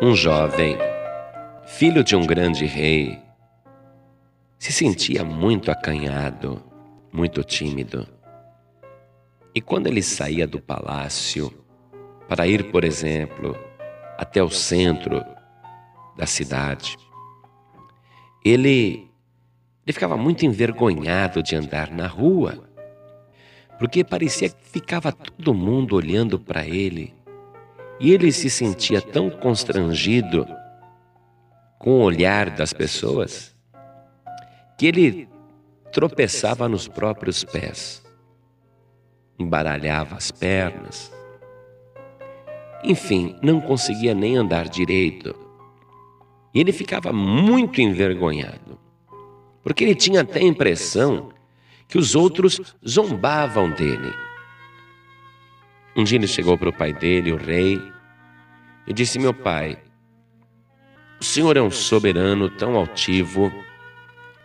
Um jovem, filho de um grande rei, se sentia muito acanhado, muito tímido. E quando ele saía do palácio para ir, por exemplo, até o centro da cidade, ele, ele ficava muito envergonhado de andar na rua, porque parecia que ficava todo mundo olhando para ele e ele se sentia tão constrangido com o olhar das pessoas que ele tropeçava nos próprios pés, embaralhava as pernas, enfim, não conseguia nem andar direito. E ele ficava muito envergonhado, porque ele tinha até a impressão que os outros zombavam dele. Um dia ele chegou para o pai dele, o rei, e disse: Meu pai, o senhor é um soberano tão altivo,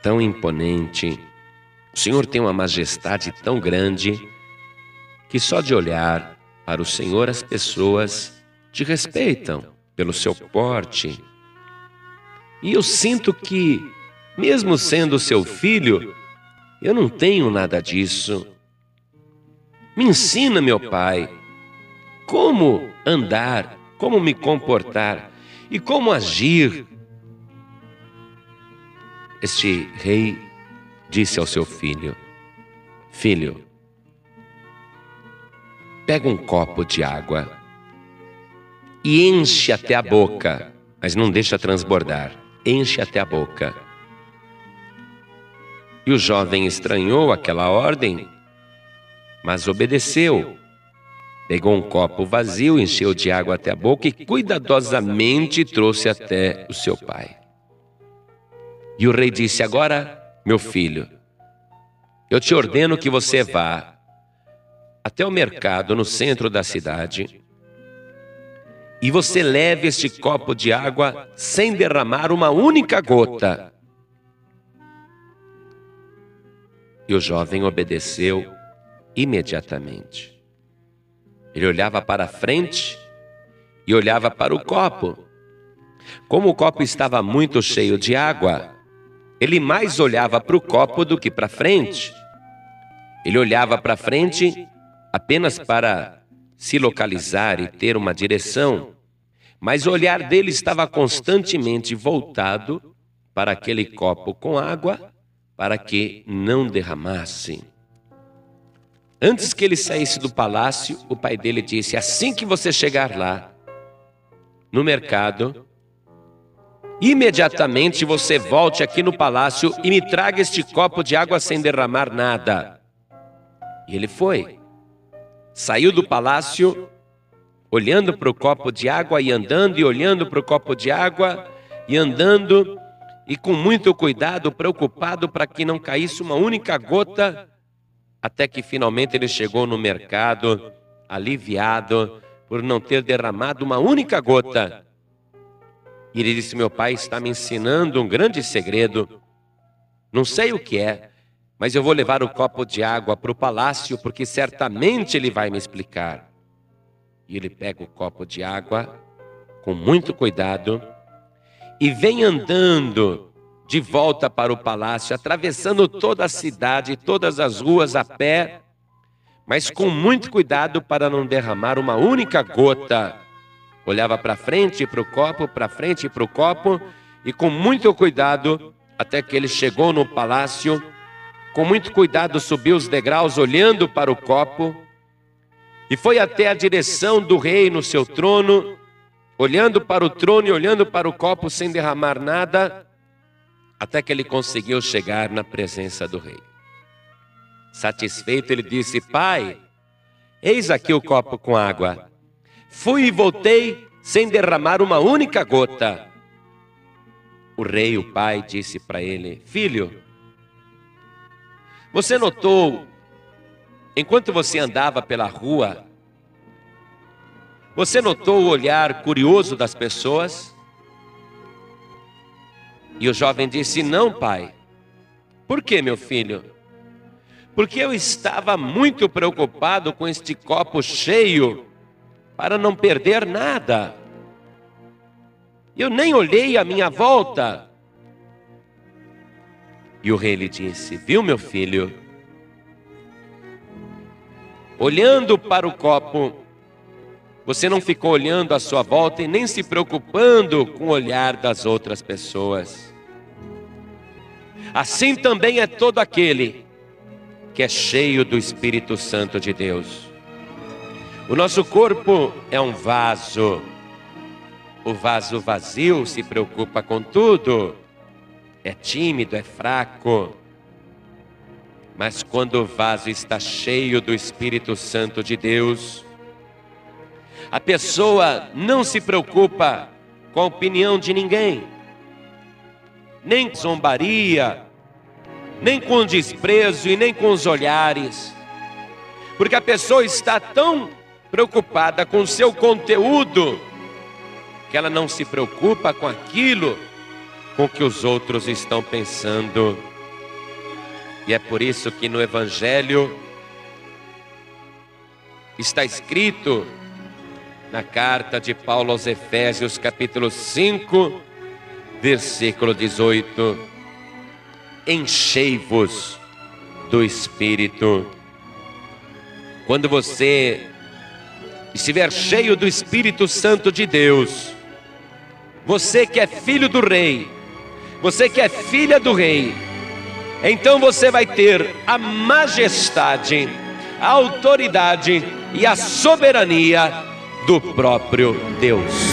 tão imponente, o senhor tem uma majestade tão grande, que só de olhar para o senhor as pessoas te respeitam pelo seu porte. E eu sinto que, mesmo sendo seu filho, eu não tenho nada disso. Me ensina, meu pai, como andar, como me comportar e como agir. Este rei disse ao seu filho: Filho, pega um copo de água e enche até a boca, mas não deixa transbordar, enche até a boca. E o jovem estranhou aquela ordem, mas obedeceu. Pegou um copo vazio, encheu de água até a boca e cuidadosamente trouxe até o seu pai. E o rei disse: Agora, meu filho, eu te ordeno que você vá até o mercado no centro da cidade e você leve este copo de água sem derramar uma única gota. E o jovem obedeceu imediatamente. Ele olhava para frente e olhava para o copo. Como o copo estava muito cheio de água, ele mais olhava para o copo do que para frente. Ele olhava para frente apenas para se localizar e ter uma direção, mas o olhar dele estava constantemente voltado para aquele copo com água para que não derramasse. Antes que ele saísse do palácio, o pai dele disse: Assim que você chegar lá, no mercado, imediatamente você volte aqui no palácio e me traga este copo de água sem derramar nada. E ele foi. Saiu do palácio, olhando para o copo de água e andando, e olhando para o copo de água e andando, e com muito cuidado, preocupado para que não caísse uma única gota até que finalmente ele chegou no mercado, aliviado por não ter derramado uma única gota. E ele disse: Meu pai está me ensinando um grande segredo. Não sei o que é, mas eu vou levar o copo de água para o palácio, porque certamente ele vai me explicar. E ele pega o copo de água com muito cuidado e vem andando de volta para o palácio, atravessando toda a cidade, todas as ruas a pé, mas com muito cuidado para não derramar uma única gota. Olhava para frente e para o copo, para frente e para o copo, e com muito cuidado, até que ele chegou no palácio, com muito cuidado subiu os degraus, olhando para o copo, e foi até a direção do rei no seu trono, olhando para o trono e olhando para o copo sem derramar nada, até que ele conseguiu chegar na presença do rei. Satisfeito, ele disse: Pai, eis aqui o copo com água. Fui e voltei sem derramar uma única gota. O rei, o pai, disse para ele: Filho, você notou, enquanto você andava pela rua, você notou o olhar curioso das pessoas? E o jovem disse: Não, pai. Por que, meu filho? Porque eu estava muito preocupado com este copo cheio para não perder nada. Eu nem olhei à minha volta. E o rei lhe disse: Viu, meu filho? Olhando para o copo, você não ficou olhando à sua volta e nem se preocupando com o olhar das outras pessoas. Assim também é todo aquele que é cheio do Espírito Santo de Deus. O nosso corpo é um vaso. O vaso vazio se preocupa com tudo, é tímido, é fraco. Mas quando o vaso está cheio do Espírito Santo de Deus, a pessoa não se preocupa com a opinião de ninguém, nem zombaria, nem com desprezo e nem com os olhares, porque a pessoa está tão preocupada com o seu conteúdo que ela não se preocupa com aquilo com que os outros estão pensando. E é por isso que no Evangelho está escrito na carta de Paulo aos Efésios, capítulo 5, versículo 18: Enchei-vos do Espírito. Quando você estiver cheio do Espírito Santo de Deus, você que é filho do Rei, você que é filha do Rei, então você vai ter a majestade, a autoridade e a soberania do próprio Deus.